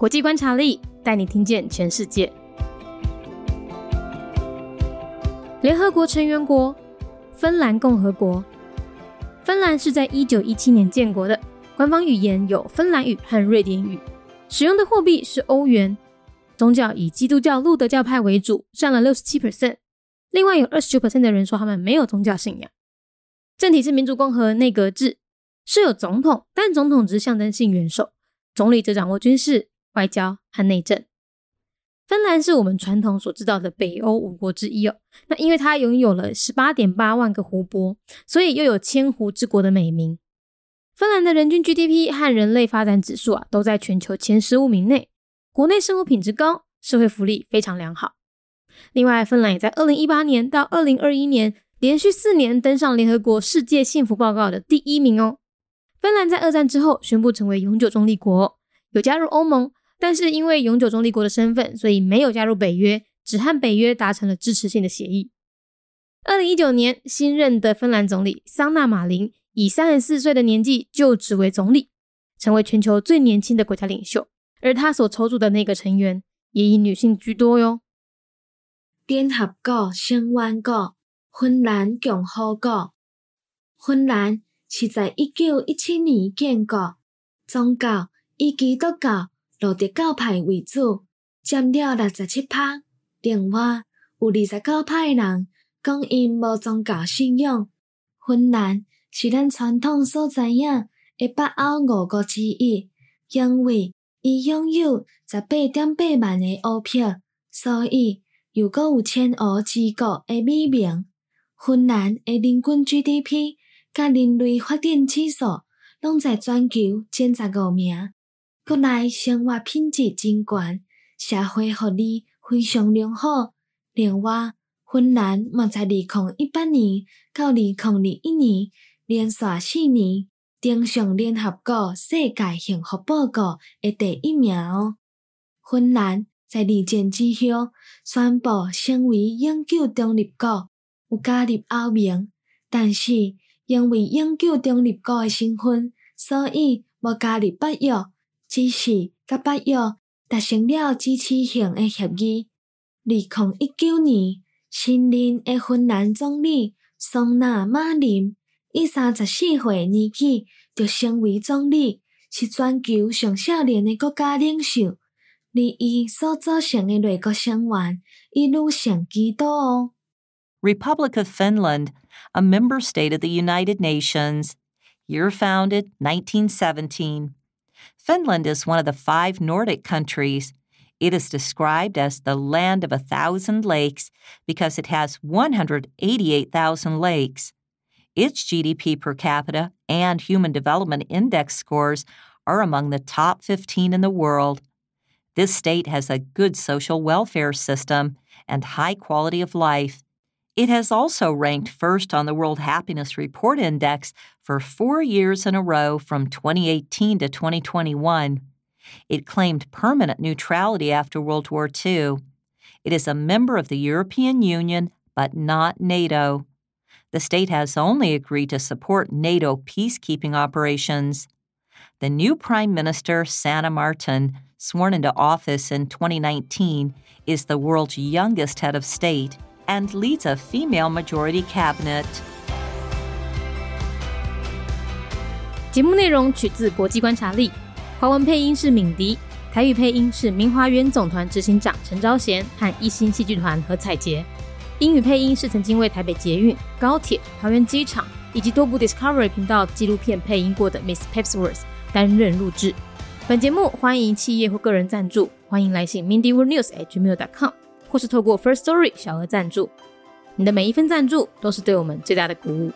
国际观察力带你听见全世界。联合国成员国：芬兰共和国。芬兰是在一九一七年建国的，官方语言有芬兰语和瑞典语，使用的货币是欧元。宗教以基督教路德教派为主，占了六十七 percent。另外有二十九 percent 的人说他们没有宗教信仰。政体是民主共和内阁制，是有总统，但总统只是象征性元首，总理则掌握军事、外交和内政。芬兰是我们传统所知道的北欧五国之一哦。那因为它拥有了十八点八万个湖泊，所以又有千湖之国的美名。芬兰的人均 GDP 和人类发展指数啊，都在全球前十五名内。国内生活品质高，社会福利非常良好。另外，芬兰也在二零一八年到二零二一年连续四年登上联合国世界幸福报告的第一名哦。芬兰在二战之后宣布成为永久中立国，有加入欧盟。但是因为永久中立国的身份，所以没有加入北约，只和北约达成了支持性的协议。二零一九年，新任的芬兰总理桑纳马林以三十四岁的年纪就职为总理，成为全球最年轻的国家领袖。而他所筹组的那个成员也以女性居多哟。联合国成员国芬兰共和国，芬兰是在一九一七年建国，宗教以基督教。路德教派为主，占了六十七趴。另外有二十九趴诶人讲因无宗教信仰。芬兰是咱传统所知影诶北欧五国之一，因为伊拥有十八点八万个欧票，所以又阁有千欧之国诶美名。芬兰诶人均 GDP 甲人类发展指数拢在全球前十五名。国内生活品质真悬，社会福利。非常良好。另外，芬兰嘛在二零一八年到二零二一年连续四年登上联合国世界幸福报告的第一名哦。芬兰在二战之后宣布成为永久中立国，有加入欧盟，但是因为永久中立国的身份，所以无加入北约。只是甲北约达成了支持性的协议。二零一九年，新任的芬兰总理桑纳马林以三十四岁年纪就成为总理，是全球上少年的国家领袖。而伊所组成的内阁成员亦愈上几多。Republic of Finland, a member state of the United Nations. Year founded 1917. Finland is one of the five Nordic countries. It is described as the land of a thousand lakes because it has 188,000 lakes. Its GDP per capita and Human Development Index scores are among the top 15 in the world. This state has a good social welfare system and high quality of life. It has also ranked first on the World Happiness Report Index for four years in a row from 2018 to 2021. It claimed permanent neutrality after World War II. It is a member of the European Union, but not NATO. The state has only agreed to support NATO peacekeeping operations. The new Prime Minister, Sanna Martin, sworn into office in 2019, is the world's youngest head of state and leads a female majority cabinet. 节目内容取自国际观察力，华文配音是敏迪，台语配音是明华园总团执行长陈昭贤和一星戏剧团何彩杰，英语配音是曾经为台北捷运、高铁、桃园机场以及多部 Discovery 频道纪录片配音过的 Miss Pepsworth 担任录制。本节目欢迎企业或个人赞助，欢迎来信 mindyworldnews@gmail.com。 或是透过 First Story 小额赞助，你的每一份赞助都是对我们最大的鼓舞。